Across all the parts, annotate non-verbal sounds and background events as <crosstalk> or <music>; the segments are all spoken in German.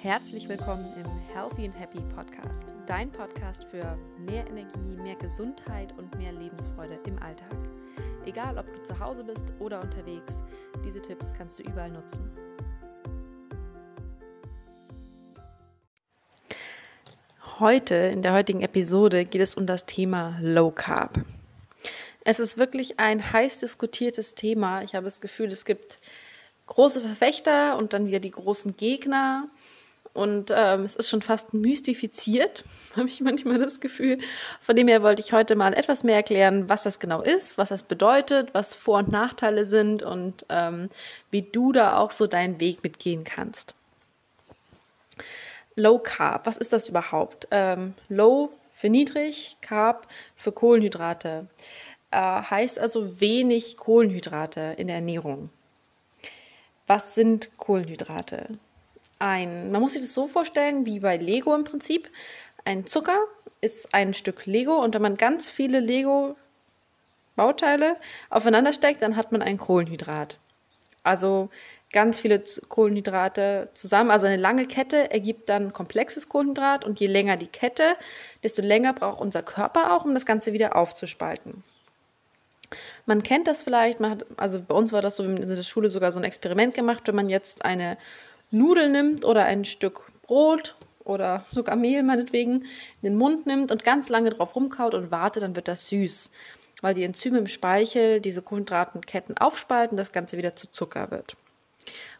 Herzlich willkommen im Healthy and Happy Podcast, dein Podcast für mehr Energie, mehr Gesundheit und mehr Lebensfreude im Alltag. Egal, ob du zu Hause bist oder unterwegs, diese Tipps kannst du überall nutzen. Heute, in der heutigen Episode, geht es um das Thema Low Carb. Es ist wirklich ein heiß diskutiertes Thema. Ich habe das Gefühl, es gibt große Verfechter und dann wieder die großen Gegner. Und ähm, es ist schon fast mystifiziert, <laughs> habe ich manchmal das Gefühl. Von dem her wollte ich heute mal etwas mehr erklären, was das genau ist, was das bedeutet, was Vor- und Nachteile sind und ähm, wie du da auch so deinen Weg mitgehen kannst. Low Carb, was ist das überhaupt? Ähm, low für niedrig, Carb für Kohlenhydrate. Äh, heißt also wenig Kohlenhydrate in der Ernährung. Was sind Kohlenhydrate? Ein, man muss sich das so vorstellen wie bei Lego im Prinzip. Ein Zucker ist ein Stück Lego und wenn man ganz viele Lego Bauteile aufeinander steckt, dann hat man ein Kohlenhydrat. Also ganz viele Kohlenhydrate zusammen. Also eine lange Kette ergibt dann komplexes Kohlenhydrat und je länger die Kette, desto länger braucht unser Körper auch, um das Ganze wieder aufzuspalten. Man kennt das vielleicht, hat, also bei uns war das so, wir haben in der Schule sogar so ein Experiment gemacht, wenn man jetzt eine Nudel nimmt oder ein Stück Brot oder sogar Mehl meinetwegen in den Mund nimmt und ganz lange drauf rumkaut und wartet, dann wird das süß, weil die Enzyme im Speichel diese Kohlenhydratenketten aufspalten, das Ganze wieder zu Zucker wird.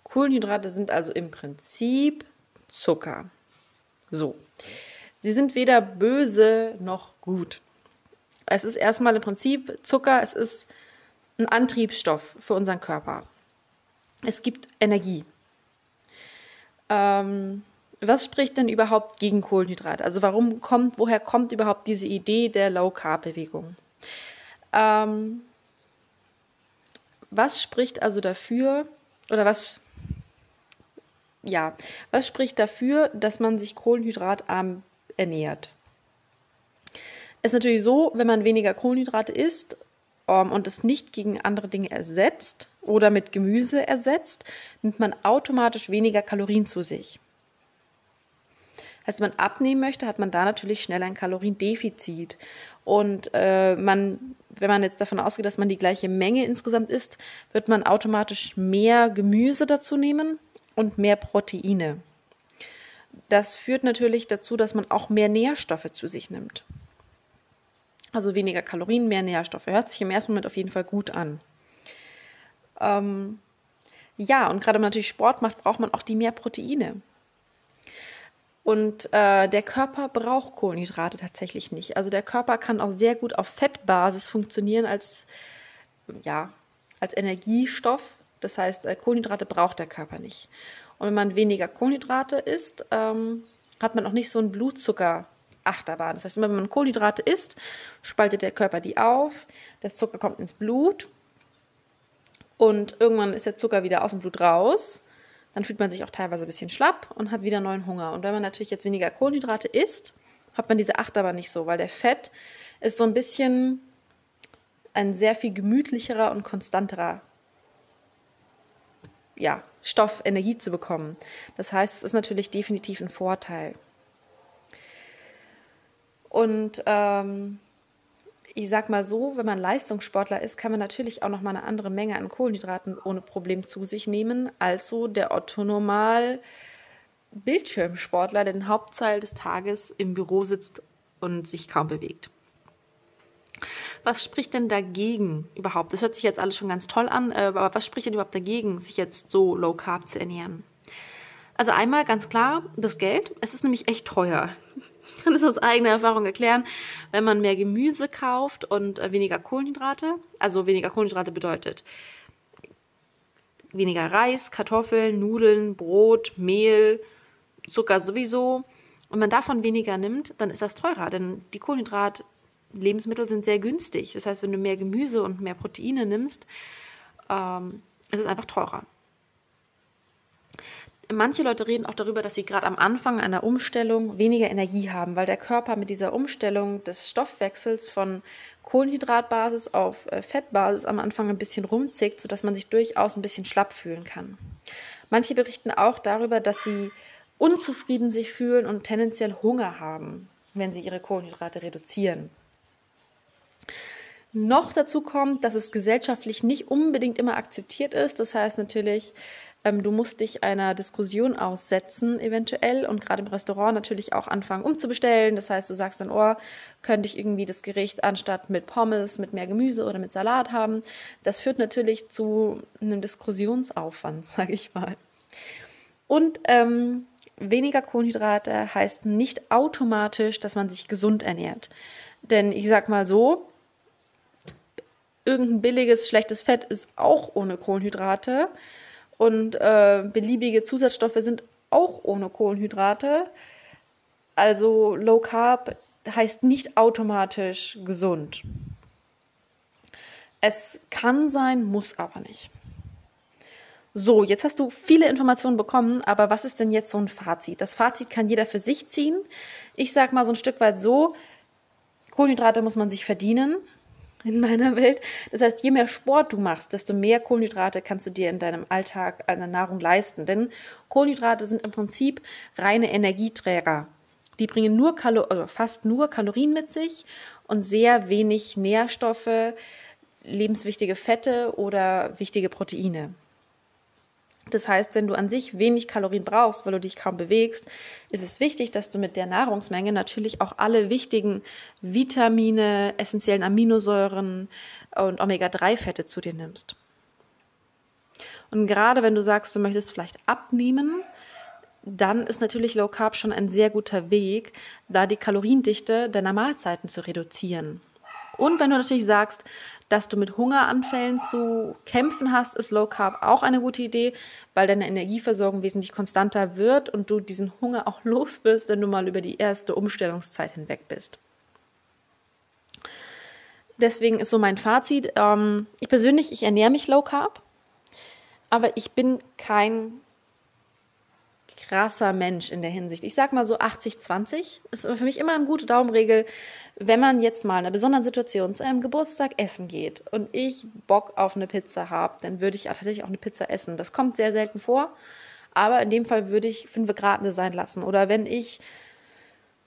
Kohlenhydrate sind also im Prinzip Zucker. So. Sie sind weder böse noch gut. Es ist erstmal im Prinzip Zucker, es ist ein Antriebsstoff für unseren Körper. Es gibt Energie. Ähm, was spricht denn überhaupt gegen Kohlenhydrate? Also warum kommt, woher kommt überhaupt diese Idee der Low Carb Bewegung? Ähm, was spricht also dafür oder was ja, was spricht dafür, dass man sich kohlenhydratarm ernährt? Es ist natürlich so, wenn man weniger Kohlenhydrate isst ähm, und es nicht gegen andere Dinge ersetzt oder mit Gemüse ersetzt, nimmt man automatisch weniger Kalorien zu sich. Heißt, wenn man abnehmen möchte, hat man da natürlich schnell ein Kaloriendefizit. Und äh, man, wenn man jetzt davon ausgeht, dass man die gleiche Menge insgesamt isst, wird man automatisch mehr Gemüse dazu nehmen und mehr Proteine. Das führt natürlich dazu, dass man auch mehr Nährstoffe zu sich nimmt. Also weniger Kalorien, mehr Nährstoffe. Hört sich im ersten Moment auf jeden Fall gut an. Ähm, ja, und gerade wenn man natürlich Sport macht, braucht man auch die mehr Proteine. Und äh, der Körper braucht Kohlenhydrate tatsächlich nicht. Also der Körper kann auch sehr gut auf Fettbasis funktionieren als, ja, als Energiestoff. Das heißt, äh, Kohlenhydrate braucht der Körper nicht. Und wenn man weniger Kohlenhydrate isst, ähm, hat man auch nicht so einen Blutzucker Achterbahn. Das heißt, immer wenn man Kohlenhydrate isst, spaltet der Körper die auf, der Zucker kommt ins Blut und irgendwann ist der Zucker wieder aus dem Blut raus. Dann fühlt man sich auch teilweise ein bisschen schlapp und hat wieder neuen Hunger. Und wenn man natürlich jetzt weniger Kohlenhydrate isst, hat man diese Achterbahn nicht so, weil der Fett ist so ein bisschen ein sehr viel gemütlicherer und konstanterer ja, Stoff, Energie zu bekommen. Das heißt, es ist natürlich definitiv ein Vorteil. Und ähm, ich sag mal so, wenn man Leistungssportler ist, kann man natürlich auch noch mal eine andere Menge an Kohlenhydraten ohne Problem zu sich nehmen, als der Otto-Normal Bildschirmsportler, der den Hauptteil des Tages im Büro sitzt und sich kaum bewegt. Was spricht denn dagegen überhaupt? Das hört sich jetzt alles schon ganz toll an, äh, aber was spricht denn überhaupt dagegen, sich jetzt so low carb zu ernähren? Also einmal ganz klar das Geld. Es ist nämlich echt teuer. Ich <laughs> kann es aus eigener Erfahrung erklären. Wenn man mehr Gemüse kauft und äh, weniger Kohlenhydrate, also weniger Kohlenhydrate bedeutet weniger Reis, Kartoffeln, Nudeln, Brot, Mehl, Zucker sowieso, und man davon weniger nimmt, dann ist das teurer, denn die Kohlenhydrat-Lebensmittel sind sehr günstig. Das heißt, wenn du mehr Gemüse und mehr Proteine nimmst, ähm, ist es einfach teurer manche Leute reden auch darüber, dass sie gerade am Anfang einer Umstellung weniger Energie haben, weil der Körper mit dieser Umstellung des Stoffwechsels von Kohlenhydratbasis auf äh, Fettbasis am Anfang ein bisschen rumzickt, sodass man sich durchaus ein bisschen schlapp fühlen kann. Manche berichten auch darüber, dass sie unzufrieden sich fühlen und tendenziell Hunger haben, wenn sie ihre Kohlenhydrate reduzieren. Noch dazu kommt, dass es gesellschaftlich nicht unbedingt immer akzeptiert ist. Das heißt natürlich, ähm, du musst dich einer Diskussion aussetzen, eventuell, und gerade im Restaurant natürlich auch anfangen umzubestellen. Das heißt, du sagst dann, oh, könnte ich irgendwie das Gericht anstatt mit Pommes, mit mehr Gemüse oder mit Salat haben. Das führt natürlich zu einem Diskussionsaufwand, <laughs> sage ich mal. Und ähm, weniger Kohlenhydrate heißt nicht automatisch, dass man sich gesund ernährt. Denn ich sag mal so, irgendein billiges, schlechtes Fett ist auch ohne Kohlenhydrate und äh, beliebige Zusatzstoffe sind auch ohne Kohlenhydrate. Also Low Carb heißt nicht automatisch gesund. Es kann sein, muss aber nicht. So, jetzt hast du viele Informationen bekommen, aber was ist denn jetzt so ein Fazit? Das Fazit kann jeder für sich ziehen. Ich sage mal so ein Stück weit so, Kohlenhydrate muss man sich verdienen in meiner Welt. Das heißt, je mehr Sport du machst, desto mehr Kohlenhydrate kannst du dir in deinem Alltag an der Nahrung leisten. Denn Kohlenhydrate sind im Prinzip reine Energieträger. Die bringen nur Kalo also fast nur Kalorien mit sich und sehr wenig Nährstoffe, lebenswichtige Fette oder wichtige Proteine. Das heißt, wenn du an sich wenig Kalorien brauchst, weil du dich kaum bewegst, ist es wichtig, dass du mit der Nahrungsmenge natürlich auch alle wichtigen Vitamine, essentiellen Aminosäuren und Omega-3-Fette zu dir nimmst. Und gerade wenn du sagst, du möchtest vielleicht abnehmen, dann ist natürlich Low Carb schon ein sehr guter Weg, da die Kaloriendichte deiner Mahlzeiten zu reduzieren. Und wenn du natürlich sagst, dass du mit Hungeranfällen zu kämpfen hast, ist Low Carb auch eine gute Idee, weil deine Energieversorgung wesentlich konstanter wird und du diesen Hunger auch <laughs> los wirst, wenn du mal über die erste Umstellungszeit hinweg bist. Deswegen ist so mein Fazit. Ähm, ich persönlich, ich ernähre mich Low Carb, aber ich bin kein krasser Mensch in der Hinsicht. Ich sag mal so 80-20 ist für mich immer eine gute Daumenregel, wenn man jetzt mal in einer besonderen Situation zu einem Geburtstag essen geht und ich Bock auf eine Pizza habe, dann würde ich tatsächlich auch eine Pizza essen. Das kommt sehr selten vor, aber in dem Fall würde ich fünf Grad sein lassen. Oder wenn ich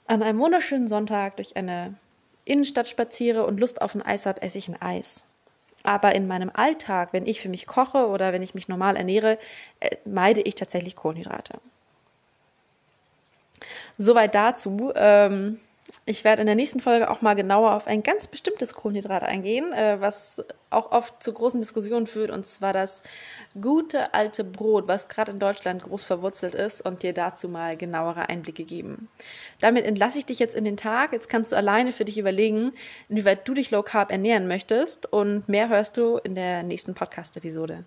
an einem wunderschönen Sonntag durch eine Innenstadt spaziere und Lust auf ein Eis habe, esse ich ein Eis. Aber in meinem Alltag, wenn ich für mich koche oder wenn ich mich normal ernähre, äh, meide ich tatsächlich Kohlenhydrate. Soweit dazu. Ähm, ich werde in der nächsten Folge auch mal genauer auf ein ganz bestimmtes Kohlenhydrat eingehen, äh, was auch oft zu großen Diskussionen führt, und zwar das gute alte Brot, was gerade in Deutschland groß verwurzelt ist, und dir dazu mal genauere Einblicke geben. Damit entlasse ich dich jetzt in den Tag. Jetzt kannst du alleine für dich überlegen, inwieweit du dich low carb ernähren möchtest, und mehr hörst du in der nächsten Podcast-Episode.